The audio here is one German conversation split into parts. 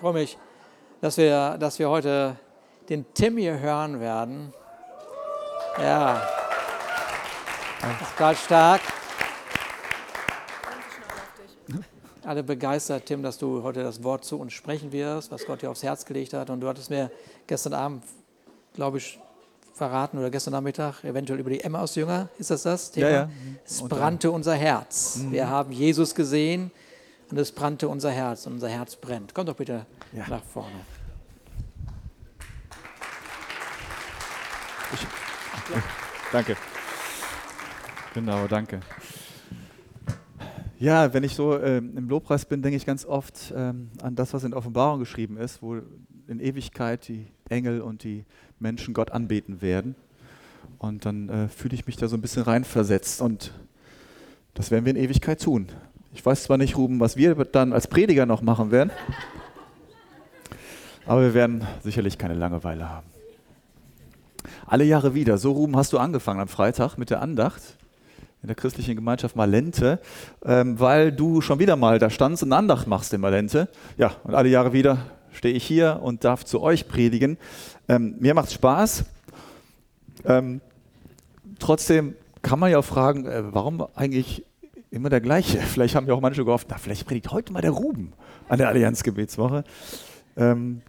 freue mich, dass wir, dass wir heute den Tim hier hören werden. Ja, das ist gerade stark. Alle begeistert, Tim, dass du heute das Wort zu uns sprechen wirst, was Gott dir aufs Herz gelegt hat. Und du hattest mir gestern Abend, glaube ich, verraten oder gestern Nachmittag, eventuell über die Emmaus-Jünger, ist das das Thema? Ja, ja. Es brannte unser Herz. Mhm. Wir haben Jesus gesehen und es brannte unser Herz und unser Herz brennt. Komm doch bitte Ja. nach vorne. Danke. Genau, danke. Ja, wenn ich so ähm, im Lobpreis bin, denke ich ganz oft ähm, an das, was in Offenbarung geschrieben ist, wo in Ewigkeit die Engel und die Menschen Gott anbeten werden. Und dann äh, fühle ich mich da so ein bisschen reinversetzt und das werden wir in Ewigkeit tun. Ich weiß zwar nicht, Ruben, was wir dann als Prediger noch machen werden, aber wir werden sicherlich keine Langeweile haben. Alle Jahre wieder. So, Ruben, hast du angefangen am Freitag mit der Andacht in der christlichen Gemeinschaft Malente, ähm, weil du schon wieder mal da standst und Andacht machst in Malente. Ja, und alle Jahre wieder stehe ich hier und darf zu euch predigen. Ähm, mir macht Spaß. Ähm, trotzdem kann man ja auch fragen, äh, warum eigentlich immer der gleiche? Vielleicht haben ja auch manche gehofft, na, vielleicht predigt heute mal der Ruben an der Allianzgebetswoche. Ähm,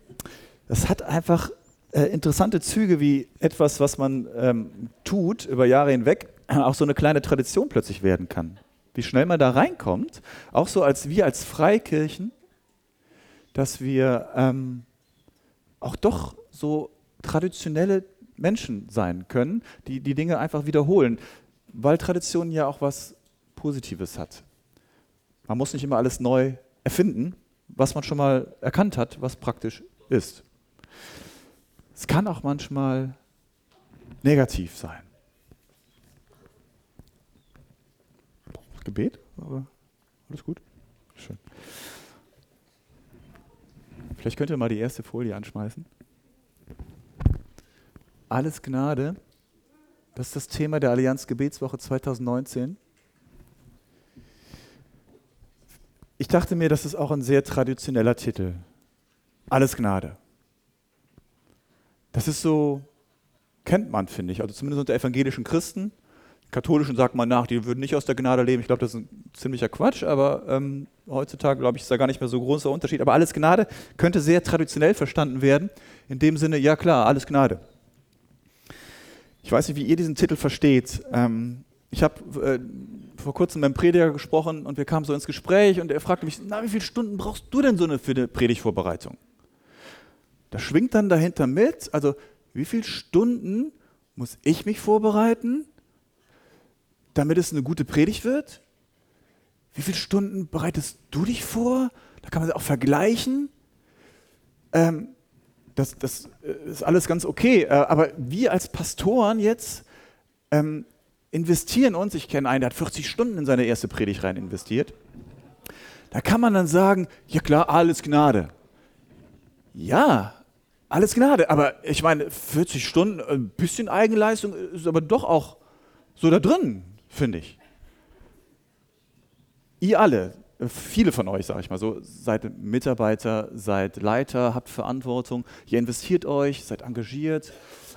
das hat einfach äh, interessante Züge wie etwas, was man ähm, tut über Jahre hinweg, auch so eine kleine Tradition plötzlich werden kann. Wie schnell man da reinkommt, auch so als wir als Freikirchen, dass wir ähm, auch doch so traditionelle Menschen sein können, die die Dinge einfach wiederholen, weil Tradition ja auch was Positives hat. Man muss nicht immer alles neu erfinden, was man schon mal erkannt hat, was praktisch ist. Es kann auch manchmal negativ sein. Gebet, aber alles gut? Schön. Vielleicht könnt ihr mal die erste Folie anschmeißen. Alles Gnade, das ist das Thema der Allianz Gebetswoche 2019. Ich dachte mir, das ist auch ein sehr traditioneller Titel. Alles Gnade. Das ist so, kennt man, finde ich. Also zumindest unter evangelischen Christen. Katholischen sagt man nach, die würden nicht aus der Gnade leben. Ich glaube, das ist ein ziemlicher Quatsch, aber ähm, heutzutage, glaube ich, ist da gar nicht mehr so großer Unterschied. Aber alles Gnade könnte sehr traditionell verstanden werden. In dem Sinne, ja klar, alles Gnade. Ich weiß nicht, wie ihr diesen Titel versteht. Ähm, ich habe äh, vor kurzem mit einem Prediger gesprochen und wir kamen so ins Gespräch und er fragte mich, na, wie viele Stunden brauchst du denn so eine, für eine Predigtvorbereitung? Da schwingt dann dahinter mit, also wie viele Stunden muss ich mich vorbereiten, damit es eine gute Predigt wird? Wie viele Stunden bereitest du dich vor? Da kann man sie auch vergleichen. Ähm, das, das ist alles ganz okay, äh, aber wir als Pastoren jetzt ähm, investieren uns, ich kenne einen, der hat 40 Stunden in seine erste Predigt rein investiert. Da kann man dann sagen, ja klar, alles Gnade. Ja, alles Gnade, aber ich meine, 40 Stunden, ein bisschen Eigenleistung ist aber doch auch so da drin, finde ich. Ihr alle, viele von euch, sage ich mal so, seid Mitarbeiter, seid Leiter, habt Verantwortung, ihr investiert euch, seid engagiert,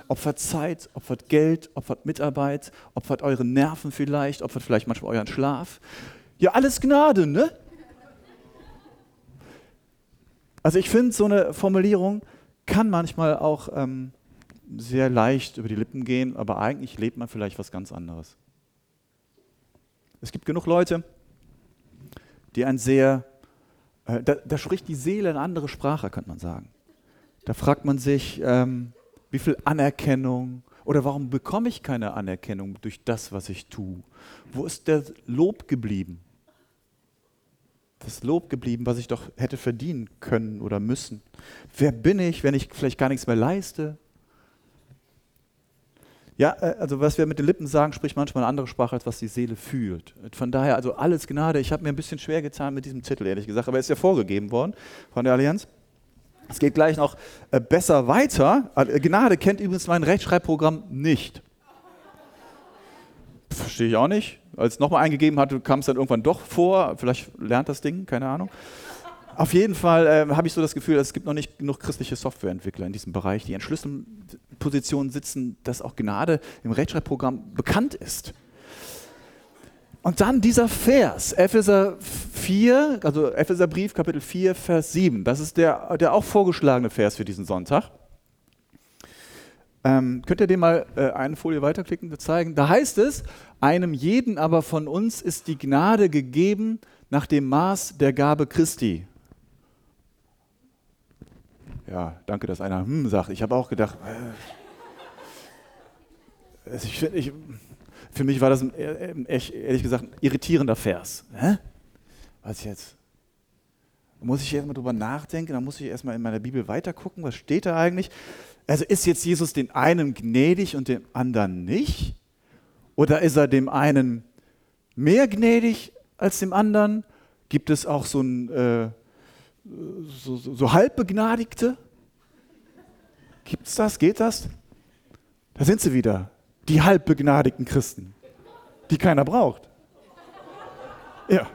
opfert Zeit, opfert Geld, opfert Mitarbeit, opfert eure Nerven vielleicht, opfert vielleicht manchmal euren Schlaf. Ja, alles Gnade, ne? Also ich finde, so eine Formulierung kann manchmal auch ähm, sehr leicht über die Lippen gehen, aber eigentlich lebt man vielleicht was ganz anderes. Es gibt genug Leute, die ein sehr, äh, da, da, spricht die Seele eine andere Sprache, könnte man sagen. Da fragt man sich, ähm, wie viel Anerkennung oder warum bekomme ich keine Anerkennung durch das, was ich tue? Wo ist der Lob geblieben? Das Lob geblieben, was ich doch hätte verdienen können oder müssen. Wer bin ich, wenn ich vielleicht gar nichts mehr leiste? Ja, also was wir mit den Lippen sagen, spricht manchmal eine andere Sprache, als was die Seele fühlt. Von daher, also alles Gnade. Ich habe mir ein bisschen schwer getan mit diesem Titel, ehrlich gesagt, aber er ist ja vorgegeben worden von der Allianz. Es geht gleich noch äh, besser weiter. Äh, Gnade kennt übrigens mein Rechtschreibprogramm nicht. Verstehe ich auch nicht. Als es nochmal eingegeben hatte, kam es dann irgendwann doch vor. Vielleicht lernt das Ding, keine Ahnung. Auf jeden Fall äh, habe ich so das Gefühl, es gibt noch nicht genug christliche Softwareentwickler in diesem Bereich, die in Schlüsselpositionen sitzen, dass auch Gnade im Rechtschreibprogramm bekannt ist. Und dann dieser Vers, Epheser 4, also Epheserbrief, Kapitel 4, Vers 7. Das ist der, der auch vorgeschlagene Vers für diesen Sonntag. Ähm, könnt ihr den mal äh, eine Folie weiterklicken, zeigen? Da heißt es, einem jeden aber von uns ist die Gnade gegeben nach dem Maß der Gabe Christi. Ja, danke, dass einer hm sagt. Ich habe auch gedacht, äh, ich, ich, für mich war das ein, echt, ehrlich gesagt ein irritierender Vers. Hä? Was jetzt? Da muss ich erstmal drüber nachdenken, dann muss ich erstmal in meiner Bibel weitergucken, was steht da eigentlich? Also ist jetzt Jesus den einen gnädig und dem anderen nicht? Oder ist er dem einen mehr gnädig als dem anderen? Gibt es auch so, ein, äh, so, so, so halbbegnadigte? Gibt es das? Geht das? Da sind sie wieder, die halbbegnadigten Christen, die keiner braucht. Ja.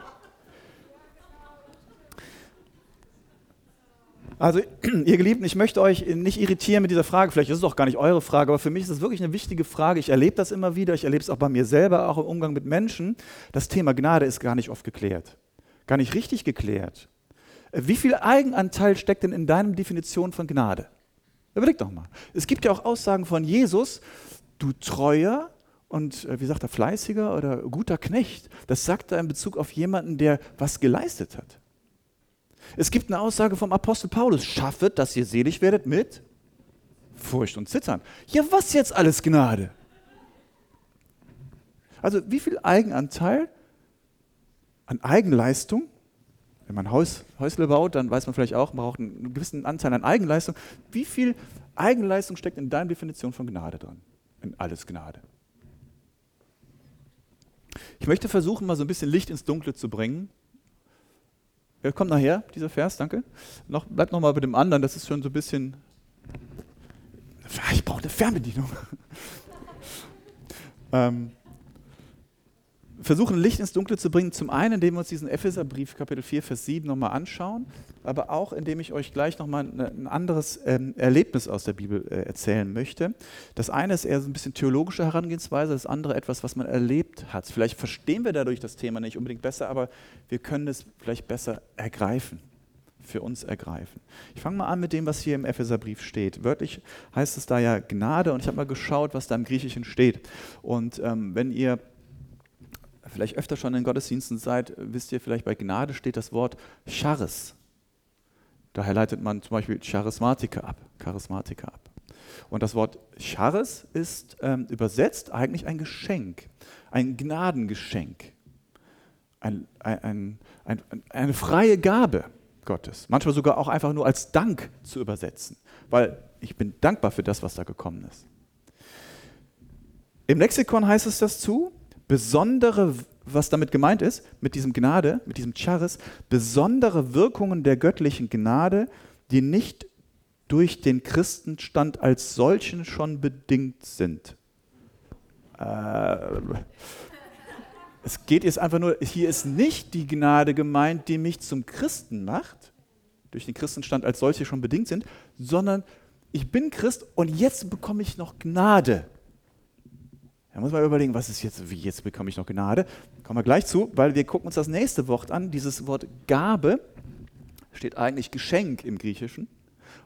Also, ihr Geliebten, ich möchte euch nicht irritieren mit dieser Frage. Vielleicht ist es auch gar nicht eure Frage, aber für mich ist es wirklich eine wichtige Frage. Ich erlebe das immer wieder. Ich erlebe es auch bei mir selber, auch im Umgang mit Menschen. Das Thema Gnade ist gar nicht oft geklärt. Gar nicht richtig geklärt. Wie viel Eigenanteil steckt denn in deiner Definition von Gnade? Überleg doch mal. Es gibt ja auch Aussagen von Jesus, du treuer und, äh, wie sagt er, fleißiger oder guter Knecht. Das sagt er in Bezug auf jemanden, der was geleistet hat. Es gibt eine Aussage vom Apostel Paulus, schaffet, dass ihr selig werdet mit Furcht und Zittern. Ja, was jetzt alles Gnade? Also wie viel Eigenanteil an Eigenleistung, wenn man Haus, Häusle baut, dann weiß man vielleicht auch, man braucht einen gewissen Anteil an Eigenleistung. Wie viel Eigenleistung steckt in deiner Definition von Gnade drin? In alles Gnade. Ich möchte versuchen, mal so ein bisschen Licht ins Dunkle zu bringen ja, kommt nachher, dieser Vers, danke. Noch, bleibt nochmal bei dem anderen, das ist schon so ein bisschen. Ich brauche eine Fernbedienung. ähm, versuchen, Licht ins Dunkle zu bringen. Zum einen, indem wir uns diesen Epheserbrief, Kapitel 4, Vers 7 nochmal anschauen, aber auch, indem ich euch gleich nochmal ein anderes ähm, Erlebnis aus der Bibel äh, erzählen möchte. Das eine ist eher so ein bisschen theologische Herangehensweise, das andere etwas, was man erlebt hat. Vielleicht verstehen wir dadurch das Thema nicht unbedingt besser, aber wir können es vielleicht besser ergreifen für uns ergreifen. Ich fange mal an mit dem, was hier im Epheserbrief steht. Wörtlich heißt es da ja Gnade und ich habe mal geschaut, was da im Griechischen steht. Und ähm, wenn ihr vielleicht öfter schon in Gottesdiensten seid, wisst ihr vielleicht, bei Gnade steht das Wort Charis. Daher leitet man zum Beispiel Charismatiker ab, Charismatiker ab. Und das Wort Charis ist ähm, übersetzt eigentlich ein Geschenk, ein Gnadengeschenk, ein, ein, ein, eine freie Gabe Gottes. Manchmal sogar auch einfach nur als Dank zu übersetzen, weil ich bin dankbar für das, was da gekommen ist. Im Lexikon heißt es dazu, besondere, was damit gemeint ist, mit diesem Gnade, mit diesem Charis, besondere Wirkungen der göttlichen Gnade, die nicht durch den Christenstand als solchen schon bedingt sind. Äh, es geht jetzt einfach nur, hier ist nicht die Gnade gemeint, die mich zum Christen macht, durch den Christenstand als solche schon bedingt sind, sondern ich bin Christ und jetzt bekomme ich noch Gnade. Da muss man überlegen, was ist jetzt, wie jetzt bekomme ich noch Gnade? Kommen wir gleich zu, weil wir gucken uns das nächste Wort an. Dieses Wort Gabe steht eigentlich Geschenk im Griechischen.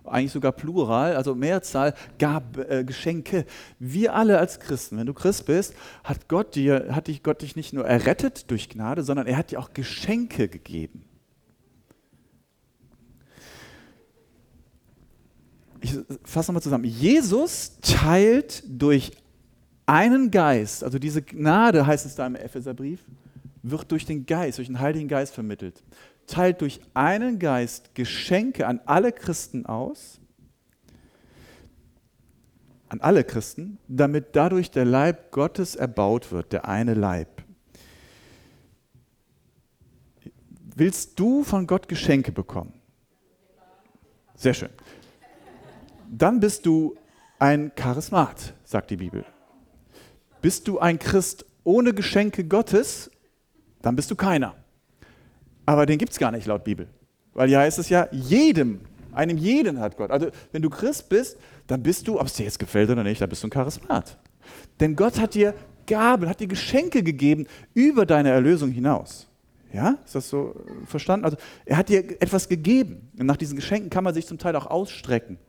Eigentlich sogar Plural, also Mehrzahl, Gabe, äh, Geschenke. Wir alle als Christen, wenn du Christ bist, hat Gott dir, hat dich Gott dich nicht nur errettet durch Gnade, sondern er hat dir auch Geschenke gegeben. Ich fasse nochmal zusammen. Jesus teilt durch einen Geist, also diese Gnade heißt es da im Epheserbrief, wird durch den Geist, durch den Heiligen Geist vermittelt. Teilt durch einen Geist Geschenke an alle Christen aus, an alle Christen, damit dadurch der Leib Gottes erbaut wird, der eine Leib. Willst du von Gott Geschenke bekommen? Sehr schön. Dann bist du ein Charismat, sagt die Bibel. Bist du ein Christ ohne Geschenke Gottes, dann bist du keiner. Aber den gibt es gar nicht laut Bibel. Weil hier heißt es ja, jedem, einem jeden hat Gott. Also wenn du Christ bist, dann bist du, ob es dir jetzt gefällt oder nicht, dann bist du ein Charismat. Denn Gott hat dir Gaben, hat dir Geschenke gegeben über deine Erlösung hinaus. Ja, ist das so verstanden? Also er hat dir etwas gegeben. Und nach diesen Geschenken kann man sich zum Teil auch ausstrecken.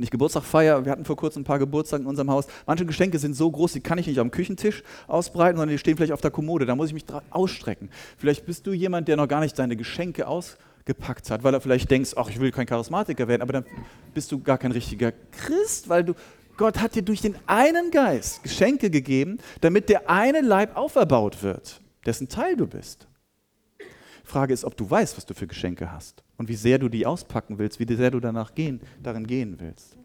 Wenn ich Geburtstag feiere, wir hatten vor kurzem ein paar Geburtstage in unserem Haus, manche Geschenke sind so groß, die kann ich nicht am Küchentisch ausbreiten, sondern die stehen vielleicht auf der Kommode. Da muss ich mich ausstrecken. Vielleicht bist du jemand, der noch gar nicht seine Geschenke ausgepackt hat, weil er vielleicht denkst, ach, ich will kein Charismatiker werden, aber dann bist du gar kein richtiger Christ, weil du Gott hat dir durch den einen Geist Geschenke gegeben, damit der eine Leib auferbaut wird, dessen Teil du bist. Frage ist, ob du weißt, was du für Geschenke hast und wie sehr du die auspacken willst, wie sehr du danach gehen, darin gehen willst.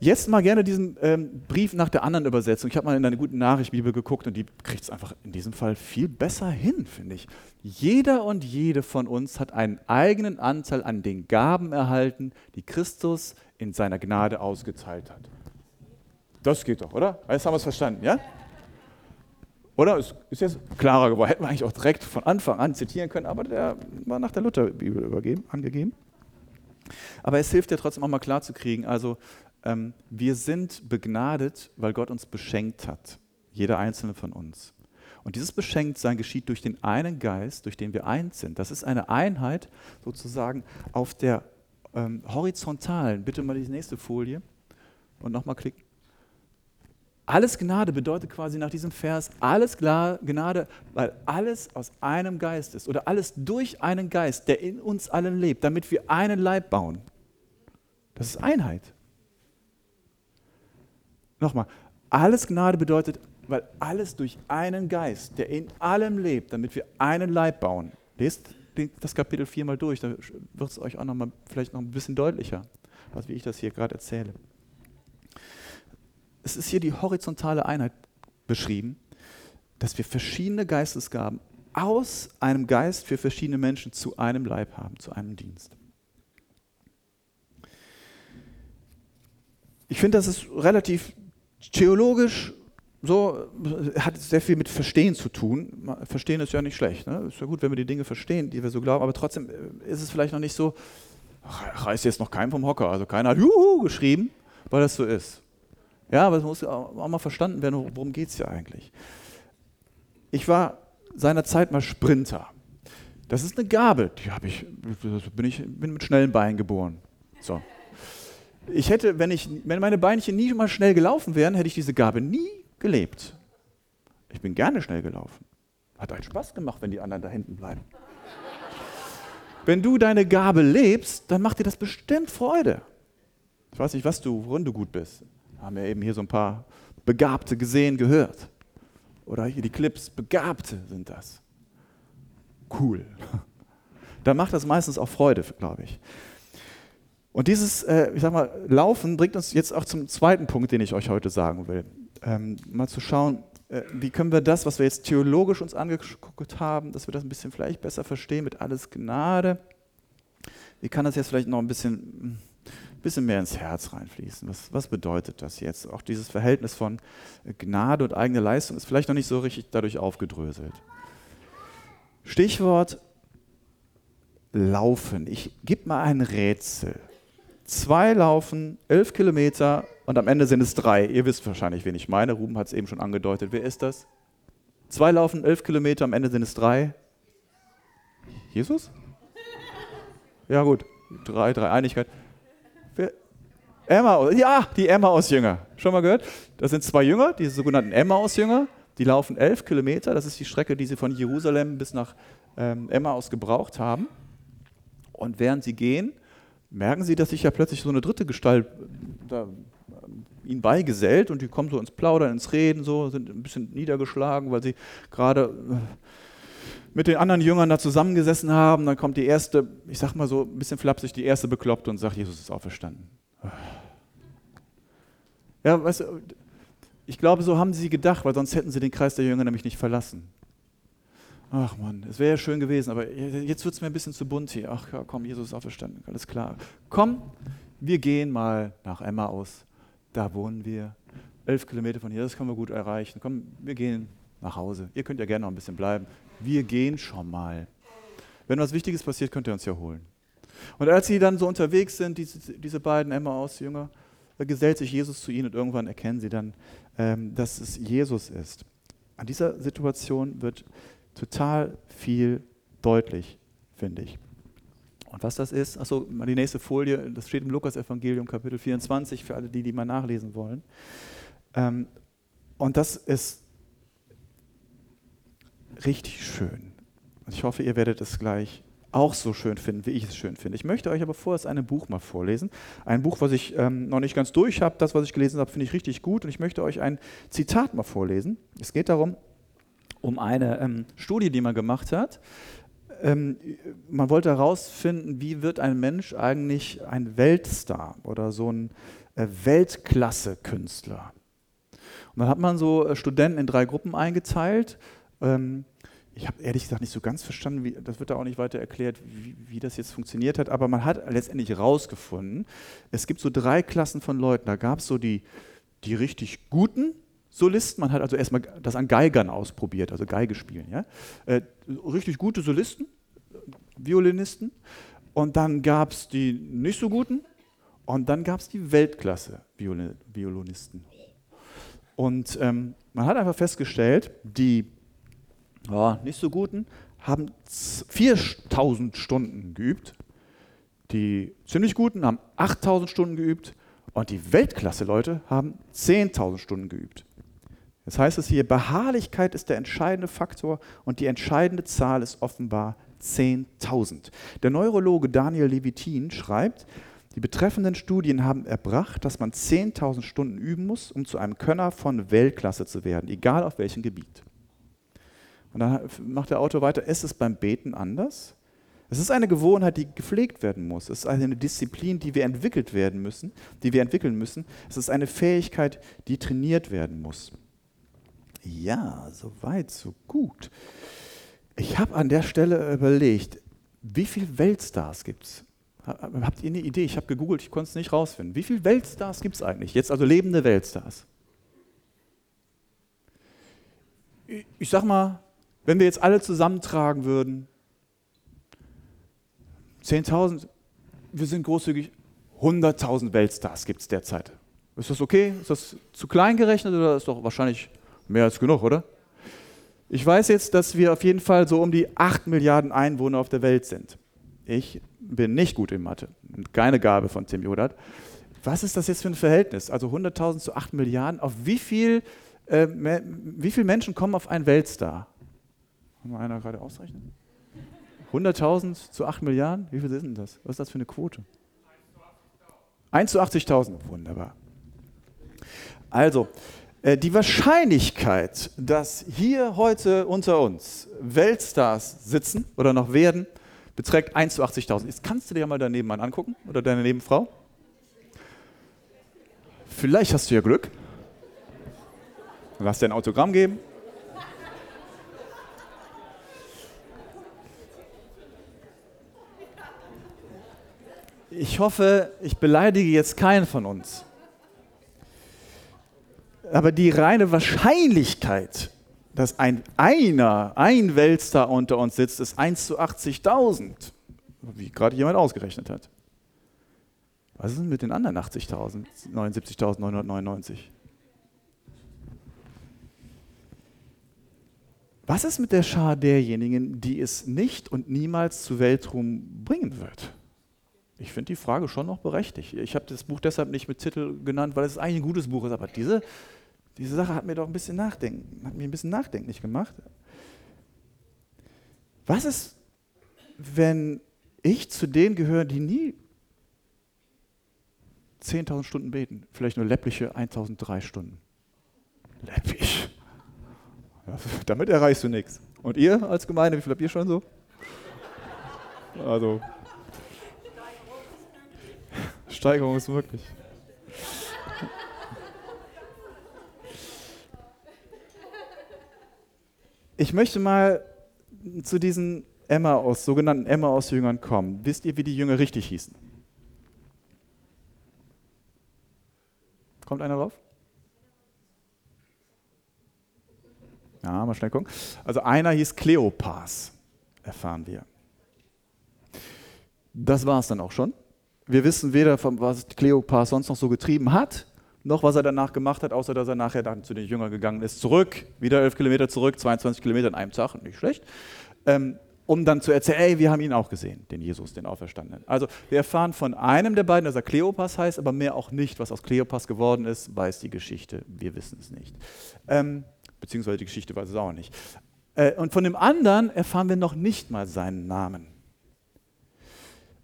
Jetzt mal gerne diesen ähm, Brief nach der anderen Übersetzung. Ich habe mal in eine gute Nachricht-Bibel geguckt und die kriegt es einfach in diesem Fall viel besser hin, finde ich. Jeder und jede von uns hat einen eigenen Anteil an den Gaben erhalten, die Christus in seiner Gnade ausgeteilt hat. Das geht doch, oder? Jetzt haben wir es verstanden, ja? Oder? Ist, ist jetzt klarer geworden. Hätten wir eigentlich auch direkt von Anfang an zitieren können, aber der war nach der Lutherbibel übergeben, angegeben. Aber es hilft ja trotzdem auch mal klar zu kriegen, also ähm, wir sind begnadet, weil Gott uns beschenkt hat. Jeder einzelne von uns. Und dieses Beschenktsein geschieht durch den einen Geist, durch den wir eins sind. Das ist eine Einheit sozusagen auf der ähm, horizontalen. Bitte mal die nächste Folie und nochmal klicken. Alles Gnade bedeutet quasi nach diesem Vers, alles Gnade, weil alles aus einem Geist ist oder alles durch einen Geist, der in uns allen lebt, damit wir einen Leib bauen. Das ist Einheit. Nochmal, alles Gnade bedeutet, weil alles durch einen Geist, der in allem lebt, damit wir einen Leib bauen. Lest das Kapitel 4 mal durch, da wird es euch auch noch mal, vielleicht noch ein bisschen deutlicher, was wie ich das hier gerade erzähle es ist hier die horizontale Einheit beschrieben, dass wir verschiedene Geistesgaben aus einem Geist für verschiedene Menschen zu einem Leib haben, zu einem Dienst. Ich finde, das ist relativ theologisch so, hat sehr viel mit Verstehen zu tun. Verstehen ist ja nicht schlecht. Ne? Ist ja gut, wenn wir die Dinge verstehen, die wir so glauben, aber trotzdem äh, ist es vielleicht noch nicht so, reißt jetzt noch keinen vom Hocker. Also keiner hat Juhu geschrieben, weil das so ist. Ja, aber es muss auch mal verstanden werden, worum geht es ja eigentlich. Ich war seinerzeit mal Sprinter. Das ist eine Gabe, die habe ich, bin ich bin mit schnellen Beinen geboren. So. Ich hätte, wenn, ich, wenn meine Beinchen nie mal schnell gelaufen wären, hätte ich diese Gabe nie gelebt. Ich bin gerne schnell gelaufen. Hat einen Spaß gemacht, wenn die anderen da hinten bleiben. Wenn du deine Gabe lebst, dann macht dir das bestimmt Freude. Ich weiß nicht, was du, worin du gut bist. Haben wir eben hier so ein paar Begabte gesehen, gehört. Oder hier die Clips, Begabte sind das. Cool. Da macht das meistens auch Freude, glaube ich. Und dieses, äh, ich sag mal, Laufen bringt uns jetzt auch zum zweiten Punkt, den ich euch heute sagen will. Ähm, mal zu schauen, äh, wie können wir das, was wir jetzt theologisch uns angeguckt haben, dass wir das ein bisschen vielleicht besser verstehen mit alles Gnade. Wie kann das jetzt vielleicht noch ein bisschen hm, bisschen mehr ins Herz reinfließen. Was, was bedeutet das jetzt? Auch dieses Verhältnis von Gnade und eigene Leistung ist vielleicht noch nicht so richtig dadurch aufgedröselt. Stichwort Laufen. Ich gebe mal ein Rätsel. Zwei laufen elf Kilometer und am Ende sind es drei. Ihr wisst wahrscheinlich, wen ich meine. Ruben hat es eben schon angedeutet. Wer ist das? Zwei laufen elf Kilometer, am Ende sind es drei. Jesus? Ja, gut. Drei, drei Einigkeit. Emma, ja, die Emmaus-Jünger. Schon mal gehört? Das sind zwei Jünger, die sogenannten Emmaus-Jünger. Die laufen elf Kilometer. Das ist die Strecke, die sie von Jerusalem bis nach ähm, Emmaus gebraucht haben. Und während sie gehen, merken sie, dass sich ja plötzlich so eine dritte Gestalt da, äh, ihnen beigesellt und die kommen so ins Plaudern, ins Reden, so, sind ein bisschen niedergeschlagen, weil sie gerade äh, mit den anderen Jüngern da zusammengesessen haben. Dann kommt die erste, ich sag mal so ein bisschen flapsig, die erste bekloppt und sagt, Jesus ist auferstanden. Ja, weißt du, ich glaube, so haben sie gedacht, weil sonst hätten sie den Kreis der Jünger nämlich nicht verlassen. Ach Mann, es wäre ja schön gewesen, aber jetzt wird es mir ein bisschen zu bunt hier. Ach ja, komm, Jesus ist auferstanden, alles klar. Komm, wir gehen mal nach Emma aus. Da wohnen wir. Elf Kilometer von hier, das können wir gut erreichen. Komm, wir gehen nach Hause. Ihr könnt ja gerne noch ein bisschen bleiben. wir gehen schon mal. Wenn was Wichtiges passiert, könnt ihr uns ja holen. Und als sie dann so unterwegs sind, diese, diese beiden Emmaus-Jünger, gesellt sich Jesus zu ihnen und irgendwann erkennen sie dann, ähm, dass es Jesus ist. An dieser Situation wird total viel deutlich, finde ich. Und was das ist, achso, die nächste Folie, das steht im Lukas-Evangelium, Kapitel 24, für alle die, die mal nachlesen wollen. Ähm, und das ist richtig schön. Und ich hoffe, ihr werdet es gleich auch so schön finden, wie ich es schön finde. Ich möchte euch aber vorerst ein Buch mal vorlesen. Ein Buch, was ich ähm, noch nicht ganz durch habe. Das, was ich gelesen habe, finde ich richtig gut. Und ich möchte euch ein Zitat mal vorlesen. Es geht darum, um eine ähm, Studie, die man gemacht hat. Ähm, man wollte herausfinden, wie wird ein Mensch eigentlich ein Weltstar oder so ein äh, Weltklasse-Künstler. Und dann hat man so äh, Studenten in drei Gruppen eingeteilt. Ähm, ich habe ehrlich gesagt nicht so ganz verstanden, wie, das wird da auch nicht weiter erklärt, wie, wie, das jetzt funktioniert hat, aber man hat letztendlich herausgefunden, es gibt so drei Klassen von Leuten. Da gab es so die, die richtig guten Solisten, man hat also erstmal das an Geigern ausprobiert, also Geige spielen. Ja? Äh, richtig gute Solisten, Violinisten, und dann gab es die nicht so guten, und dann gab es die Weltklasse-Violinisten. Und ähm, man hat einfach festgestellt, die ja, nicht so guten haben 4000 Stunden geübt, die ziemlich guten haben 8000 Stunden geübt und die Weltklasse-Leute haben 10.000 Stunden geübt. Das heißt es hier, Beharrlichkeit ist der entscheidende Faktor und die entscheidende Zahl ist offenbar 10.000. Der Neurologe Daniel Levitin schreibt, die betreffenden Studien haben erbracht, dass man 10.000 Stunden üben muss, um zu einem Könner von Weltklasse zu werden, egal auf welchem Gebiet. Und dann macht der Autor weiter, ist es beim Beten anders? Es ist eine Gewohnheit, die gepflegt werden muss. Es ist eine Disziplin, die wir entwickelt werden müssen, die wir entwickeln müssen. Es ist eine Fähigkeit, die trainiert werden muss. Ja, so weit, so gut. Ich habe an der Stelle überlegt, wie viele Weltstars gibt es? Habt ihr eine Idee? Ich habe gegoogelt, ich konnte es nicht rausfinden. Wie viele Weltstars gibt es eigentlich? Jetzt also lebende Weltstars. Ich sag mal wenn wir jetzt alle zusammentragen würden, 10.000, wir sind großzügig, 100.000 Weltstars gibt es derzeit. Ist das okay? Ist das zu klein gerechnet oder ist doch wahrscheinlich mehr als genug, oder? Ich weiß jetzt, dass wir auf jeden Fall so um die 8 Milliarden Einwohner auf der Welt sind. Ich bin nicht gut in Mathe. Keine Gabe von Tim Jodat. Was ist das jetzt für ein Verhältnis? Also 100.000 zu 8 Milliarden. Auf wie viel, äh, wie viele Menschen kommen auf einen Weltstar? Kann mal einer gerade ausrechnen? 100.000 zu 8 Milliarden? Wie viel ist denn das? Was ist das für eine Quote? 1 zu 80.000. Wunderbar. Also, äh, die Wahrscheinlichkeit, dass hier heute unter uns Weltstars sitzen oder noch werden, beträgt 1 zu 80.000. Jetzt kannst du dir ja mal daneben Mann angucken oder deine Nebenfrau. Vielleicht hast du ja Glück. Lass dir ein Autogramm geben. Ich hoffe, ich beleidige jetzt keinen von uns. Aber die reine Wahrscheinlichkeit, dass ein einer, ein Weltstar unter uns sitzt, ist 1 zu 80.000, wie gerade jemand ausgerechnet hat. Was ist denn mit den anderen 80.000, 79.999? Was ist mit der Schar derjenigen, die es nicht und niemals zu Weltruhm bringen wird? Ich finde die Frage schon noch berechtigt. Ich habe das Buch deshalb nicht mit Titel genannt, weil es eigentlich ein gutes Buch ist, aber diese, diese Sache hat mir doch ein bisschen nachdenken, hat mich ein bisschen nachdenklich gemacht. Was ist, wenn ich zu denen gehöre, die nie 10.000 Stunden beten, vielleicht nur läppliche 1.003 Stunden? Läppig. Ja, damit erreichst du nichts. Und ihr als Gemeinde, wie viel habt ihr schon so? Also Steigerung ist möglich. Ich möchte mal zu diesen Emma aus, sogenannten Emma aus Jüngern kommen. Wisst ihr, wie die Jünger richtig hießen? Kommt einer drauf? Ja, mal schnell gucken. Also einer hieß Kleopas, erfahren wir. Das war es dann auch schon. Wir wissen weder, was Kleopas sonst noch so getrieben hat, noch was er danach gemacht hat, außer dass er nachher dann zu den Jüngern gegangen ist. Zurück, wieder elf Kilometer zurück, 22 Kilometer in einem Tag, nicht schlecht. Ähm, um dann zu erzählen, ey, wir haben ihn auch gesehen, den Jesus, den Auferstandenen. Also wir erfahren von einem der beiden, dass er Kleopas heißt, aber mehr auch nicht. Was aus Kleopas geworden ist, weiß die Geschichte. Wir wissen es nicht. Ähm, beziehungsweise die Geschichte weiß es auch nicht. Äh, und von dem anderen erfahren wir noch nicht mal seinen Namen.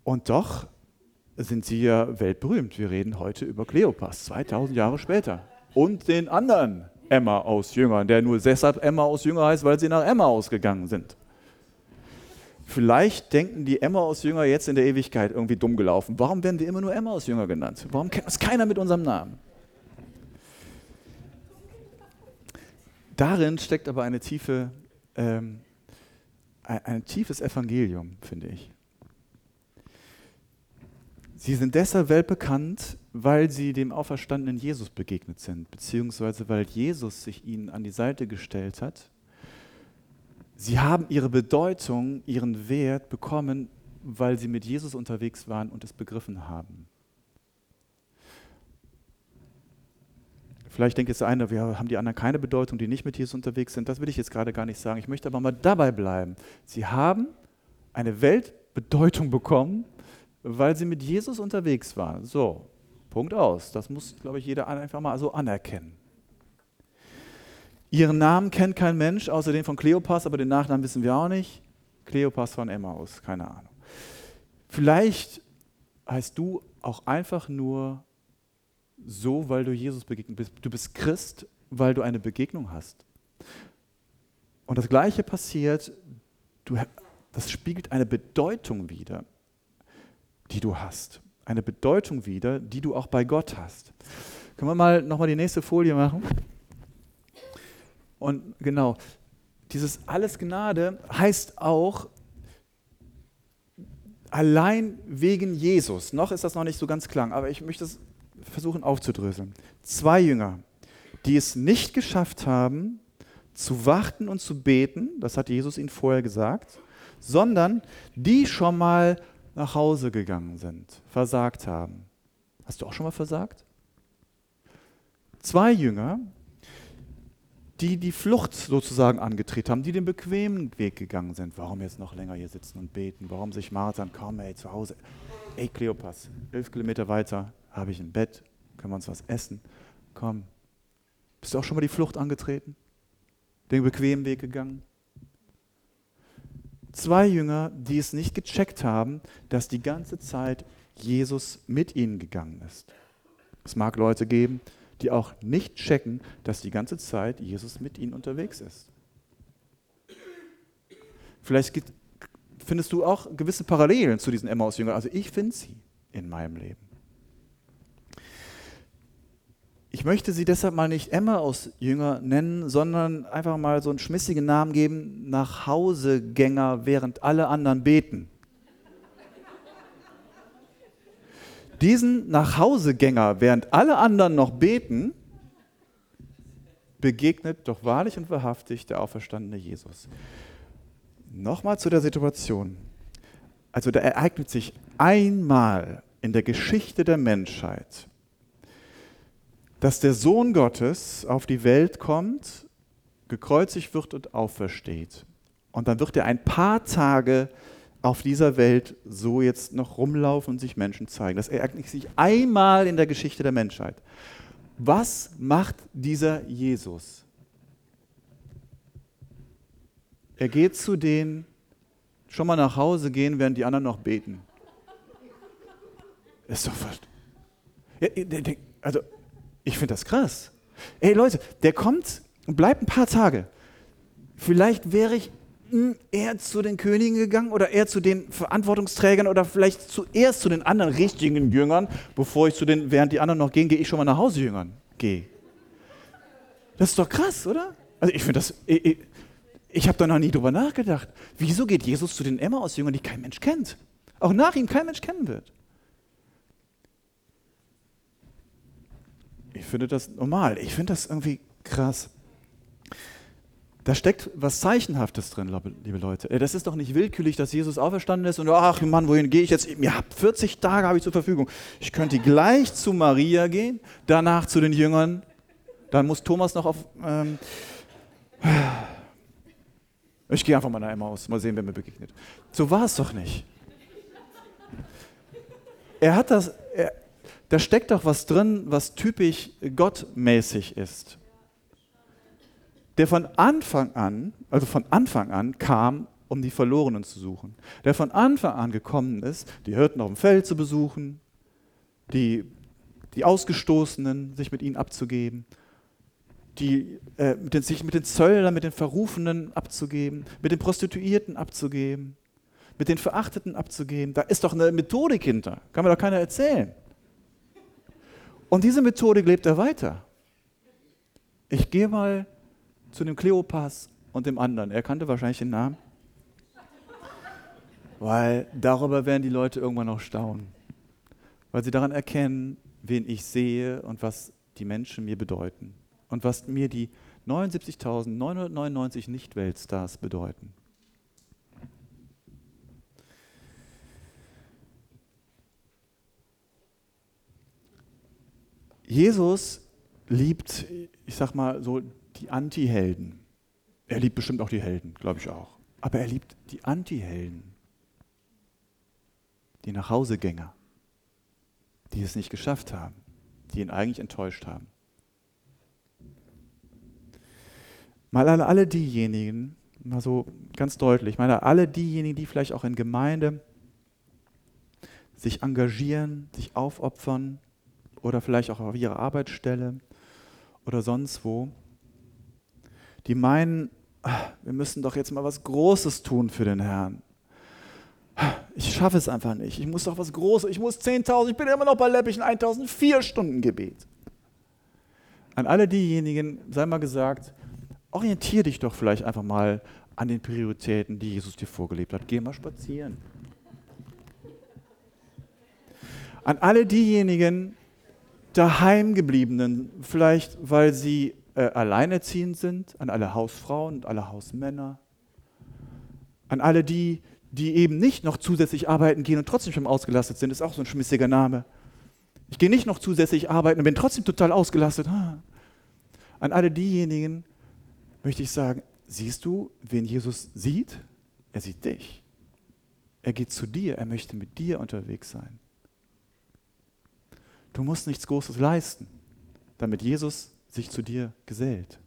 Und doch sind sie ja weltberühmt. Wir reden heute über Kleopas, 2000 Jahre später. Und den anderen Emma aus Jüngern, der nur deshalb Emma aus Jünger heißt, weil sie nach Emma ausgegangen sind. Vielleicht denken die Emma aus Jünger jetzt in der Ewigkeit irgendwie dumm gelaufen. Warum werden wir immer nur Emma aus Jünger genannt? Warum kennt uns keiner mit unserem Namen? Darin steckt aber eine tiefe, ähm, ein, ein tiefes Evangelium, finde ich. Sie sind deshalb weltbekannt, weil sie dem auferstandenen Jesus begegnet sind, beziehungsweise weil Jesus sich ihnen an die Seite gestellt hat. Sie haben ihre Bedeutung, ihren Wert bekommen, weil sie mit Jesus unterwegs waren und es begriffen haben. Vielleicht denkt jetzt der eine, wir haben die anderen keine Bedeutung, die nicht mit Jesus unterwegs sind. Das will ich jetzt gerade gar nicht sagen. Ich möchte aber mal dabei bleiben. Sie haben eine Weltbedeutung bekommen, weil sie mit Jesus unterwegs waren. So, Punkt aus. Das muss, glaube ich, jeder einfach mal so anerkennen. Ihren Namen kennt kein Mensch, außer den von Kleopas, aber den Nachnamen wissen wir auch nicht. Kleopas von Emmaus, keine Ahnung. Vielleicht heißt du auch einfach nur so, weil du Jesus begegnet bist. Du bist Christ, weil du eine Begegnung hast. Und das Gleiche passiert, du, das spiegelt eine Bedeutung wider die du hast. Eine Bedeutung wieder, die du auch bei Gott hast. Können wir mal nochmal die nächste Folie machen? Und genau, dieses alles Gnade heißt auch allein wegen Jesus. Noch ist das noch nicht so ganz klar, aber ich möchte es versuchen aufzudröseln. Zwei Jünger, die es nicht geschafft haben, zu warten und zu beten, das hat Jesus ihnen vorher gesagt, sondern die schon mal nach Hause gegangen sind, versagt haben. Hast du auch schon mal versagt? Zwei Jünger, die die Flucht sozusagen angetreten haben, die den bequemen Weg gegangen sind. Warum jetzt noch länger hier sitzen und beten? Warum sich martern? Komm, ey, zu Hause. Ey, Kleopas, elf Kilometer weiter habe ich ein Bett, können wir uns was essen? Komm. Bist du auch schon mal die Flucht angetreten? Den bequemen Weg gegangen? Zwei Jünger, die es nicht gecheckt haben, dass die ganze Zeit Jesus mit ihnen gegangen ist. Es mag Leute geben, die auch nicht checken, dass die ganze Zeit Jesus mit ihnen unterwegs ist. Vielleicht findest du auch gewisse Parallelen zu diesen Emmaus-Jüngern. Also ich finde sie in meinem Leben. Ich möchte sie deshalb mal nicht Emma aus Jünger nennen, sondern einfach mal so einen schmissigen Namen geben, nach Hausegänger, während alle anderen beten. Diesen Nachhausegänger, während alle anderen noch beten, begegnet doch wahrlich und wahrhaftig der auferstandene Jesus. Nochmal zu der Situation. Also da ereignet sich einmal in der Geschichte der Menschheit dass der Sohn Gottes auf die Welt kommt, gekreuzigt wird und aufersteht. Und dann wird er ein paar Tage auf dieser Welt so jetzt noch rumlaufen und sich Menschen zeigen. Das ereignet sich einmal in der Geschichte der Menschheit. Was macht dieser Jesus? Er geht zu denen, schon mal nach Hause gehen, während die anderen noch beten. Ist doch was. Also, ich finde das krass. Ey Leute, der kommt und bleibt ein paar Tage. Vielleicht wäre ich hm, eher zu den Königen gegangen oder eher zu den Verantwortungsträgern oder vielleicht zuerst zu den anderen richtigen Jüngern, bevor ich zu den, während die anderen noch gehen, gehe ich schon mal nach Hause Jüngern gehe. Das ist doch krass, oder? Also ich finde das, ich, ich, ich habe da noch nie drüber nachgedacht. Wieso geht Jesus zu den Emmaus-Jüngern, die kein Mensch kennt? Auch nach ihm kein Mensch kennen wird. Ich finde das normal. Ich finde das irgendwie krass. Da steckt was Zeichenhaftes drin, liebe Leute. Äh, das ist doch nicht willkürlich, dass Jesus auferstanden ist und ach Mann, wohin gehe ich jetzt? Ja, 40 Tage habe ich zur Verfügung. Ich könnte gleich zu Maria gehen, danach zu den Jüngern. Dann muss Thomas noch auf. Ähm, ich gehe einfach mal nach Emmaus, mal sehen, wer mir begegnet. So war es doch nicht. Er hat das, da steckt doch was drin, was typisch gottmäßig ist. Der von Anfang an, also von Anfang an kam, um die Verlorenen zu suchen. Der von Anfang an gekommen ist, die Hirten auf dem Feld zu besuchen, die, die Ausgestoßenen sich mit ihnen abzugeben, die, äh, mit den, sich mit den Zöllnern, mit den Verrufenen abzugeben, mit den Prostituierten abzugeben, mit den Verachteten abzugeben. Da ist doch eine Methodik hinter. Kann mir doch keiner erzählen. Und diese Methodik lebt er weiter. Ich gehe mal zu dem Kleopas und dem anderen. Er kannte wahrscheinlich den Namen. Weil darüber werden die Leute irgendwann noch staunen. Weil sie daran erkennen, wen ich sehe und was die Menschen mir bedeuten und was mir die 79.999 Nicht-Weltstars bedeuten. Jesus liebt, ich sag mal so, die Anti-Helden. Er liebt bestimmt auch die Helden, glaube ich auch. Aber er liebt die Anti-Helden, die Nachhausegänger, die es nicht geschafft haben, die ihn eigentlich enttäuscht haben. mal an alle diejenigen, mal so ganz deutlich, mal alle diejenigen, die vielleicht auch in Gemeinde sich engagieren, sich aufopfern oder vielleicht auch auf ihrer Arbeitsstelle oder sonst wo, die meinen, ah, wir müssen doch jetzt mal was Großes tun für den Herrn. Ich schaffe es einfach nicht. Ich muss doch was Großes. Ich muss 10.000. Ich bin immer noch bei läppigen 1.004 Stunden Gebet. An alle diejenigen sei mal gesagt, orientiere dich doch vielleicht einfach mal an den Prioritäten, die Jesus dir vorgelebt hat. Geh mal spazieren. An alle diejenigen daheimgebliebenen, vielleicht weil sie äh, alleinerziehend sind, an alle Hausfrauen und alle Hausmänner, an alle die, die eben nicht noch zusätzlich arbeiten gehen und trotzdem schon ausgelastet sind, ist auch so ein schmissiger Name. Ich gehe nicht noch zusätzlich arbeiten und bin trotzdem total ausgelastet. An alle diejenigen, möchte ich sagen, siehst du, wen Jesus sieht? Er sieht dich. Er geht zu dir, er möchte mit dir unterwegs sein. Du musst nichts Großes leisten, damit Jesus sich zu dir gesellt.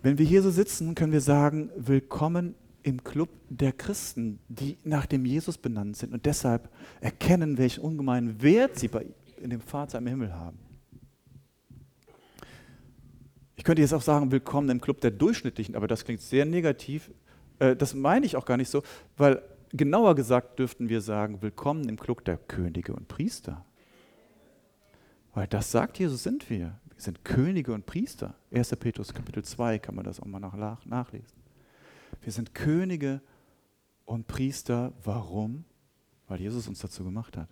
Wenn wir hier so sitzen, können wir sagen, willkommen im Club der Christen, die nach dem Jesus benannt sind und deshalb erkennen, welchen ungemeinen Wert sie bei, in dem Vater im Himmel haben. Ich könnte jetzt auch sagen, willkommen im Club der Durchschnittlichen, aber das klingt sehr negativ. Äh, das meine ich auch gar nicht so, weil genauer gesagt dürften wir sagen, willkommen im Club der Könige und Priester. Weil das sagt Jesus, sind wir. Wir sind Könige und Priester. 1. Petrus Kapitel 2 kann man das auch mal nach, nachlesen. Wir sind Könige und Priester. Warum? Weil Jesus uns dazu gemacht hat.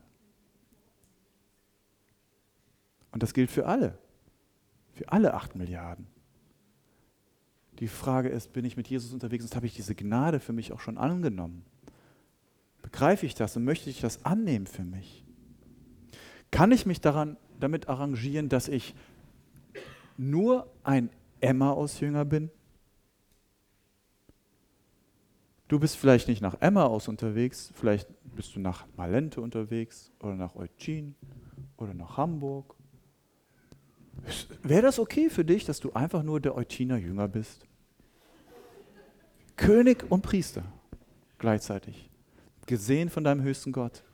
Und das gilt für alle. Für alle acht Milliarden. Die Frage ist, bin ich mit Jesus unterwegs und habe ich diese Gnade für mich auch schon angenommen? Begreife ich das und möchte ich das annehmen für mich? Kann ich mich daran, damit arrangieren, dass ich nur ein Emma-Ausjünger bin? Du bist vielleicht nicht nach Emma aus unterwegs, vielleicht bist du nach Malente unterwegs oder nach Eutin oder nach Hamburg Wäre das okay für dich, dass du einfach nur der Eutiner Jünger bist? König und Priester gleichzeitig. Gesehen von deinem höchsten Gott.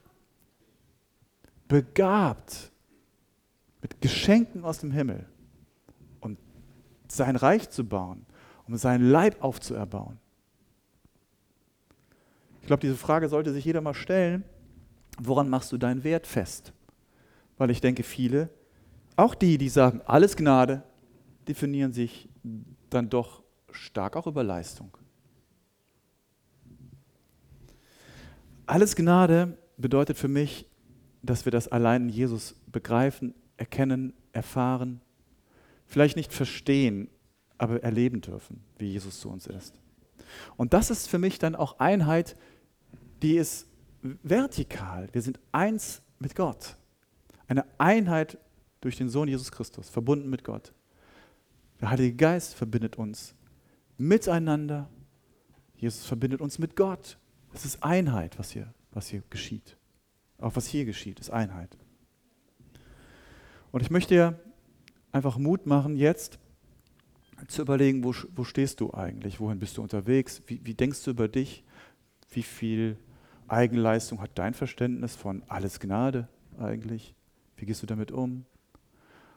Begabt mit Geschenken aus dem Himmel, um sein Reich zu bauen, um seinen Leib aufzuerbauen. Ich glaube, diese Frage sollte sich jeder mal stellen. Woran machst du deinen Wert fest? Weil ich denke, viele auch die, die sagen, alles Gnade, definieren sich dann doch stark auch über Leistung. Alles Gnade bedeutet für mich, dass wir das allein in Jesus begreifen, erkennen, erfahren. vielleicht nicht verstehen, aber erleben dürfen, wie Jesus zu uns ist. Und das ist für mich dann auch Einheit, die ist vertikal. Wir sind eins mit Gott. Eine Einheit durch den Sohn Jesus Christus, verbunden mit Gott. Der Heilige Geist verbindet uns miteinander. Jesus verbindet uns mit Gott. Es ist Einheit, was hier, was hier geschieht. Auch was hier geschieht, ist Einheit. Und ich möchte dir einfach Mut machen, jetzt zu überlegen, wo, wo stehst du eigentlich? Wohin bist du unterwegs? Wie, wie denkst du über dich? Wie viel Eigenleistung hat dein Verständnis von alles Gnade eigentlich? Wie gehst du damit um?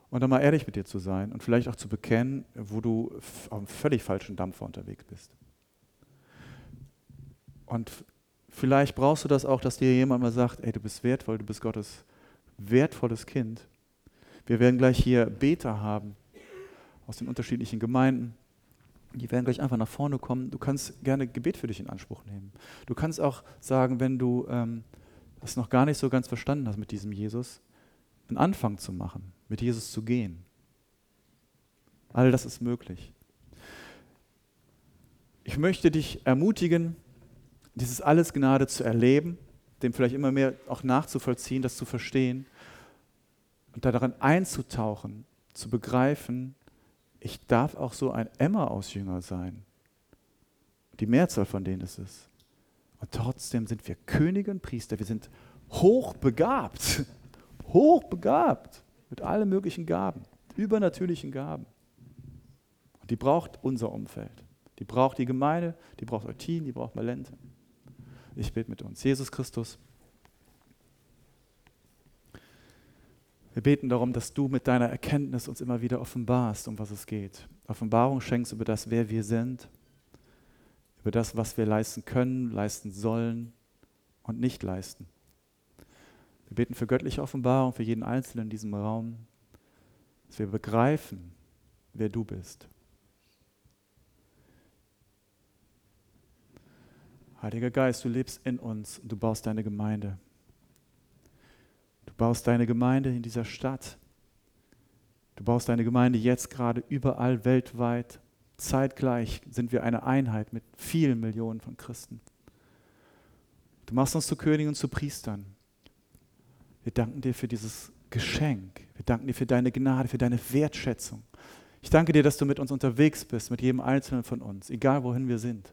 Und dann mal ehrlich mit dir zu sein und vielleicht auch zu bekennen, wo du auf einem völlig falschen Dampfer unterwegs bist. Und vielleicht brauchst du das auch, dass dir jemand mal sagt, ey, du bist wertvoll, du bist Gottes wertvolles Kind. Wir werden gleich hier Beter haben aus den unterschiedlichen Gemeinden. Die werden gleich einfach nach vorne kommen. Du kannst gerne Gebet für dich in Anspruch nehmen. Du kannst auch sagen, wenn du ähm, das noch gar nicht so ganz verstanden hast mit diesem Jesus, einen Anfang zu machen, mit Jesus zu gehen. All das ist möglich. Ich möchte dich ermutigen, dieses alles Gnade zu erleben, dem vielleicht immer mehr auch nachzuvollziehen, das zu verstehen und daran einzutauchen, zu begreifen, ich darf auch so ein Emma-Ausjünger sein. Die Mehrzahl von denen ist es. Und trotzdem sind wir Könige und Priester. Wir sind hochbegabt. Hochbegabt. Mit allen möglichen Gaben. Übernatürlichen Gaben. Und die braucht unser Umfeld. Die braucht die Gemeinde, die braucht Eutin, die braucht Malente. Ich bete mit uns. Jesus Christus. Wir beten darum, dass du mit deiner Erkenntnis uns immer wieder offenbarst, um was es geht. Offenbarung schenkst über das, wer wir sind, über das, was wir leisten können, leisten sollen und nicht leisten. Wir beten für göttliche Offenbarung für jeden Einzelnen in diesem Raum, dass wir begreifen, wer du bist. Heiliger Geist, du lebst in uns und du baust deine Gemeinde baust deine Gemeinde in dieser Stadt. Du baust deine Gemeinde jetzt gerade überall weltweit. Zeitgleich sind wir eine Einheit mit vielen Millionen von Christen. Du machst uns zu Königen und zu Priestern. Wir danken dir für dieses Geschenk. Wir danken dir für deine Gnade, für deine Wertschätzung. Ich danke dir, dass du mit uns unterwegs bist, mit jedem Einzelnen von uns, egal wohin wir sind.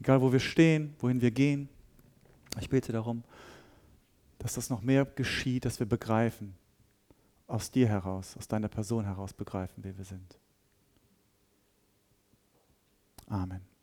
Egal wo wir stehen, wohin wir gehen. Ich bete darum, dass das noch mehr geschieht, dass wir begreifen, aus dir heraus, aus deiner Person heraus begreifen, wer wir sind. Amen.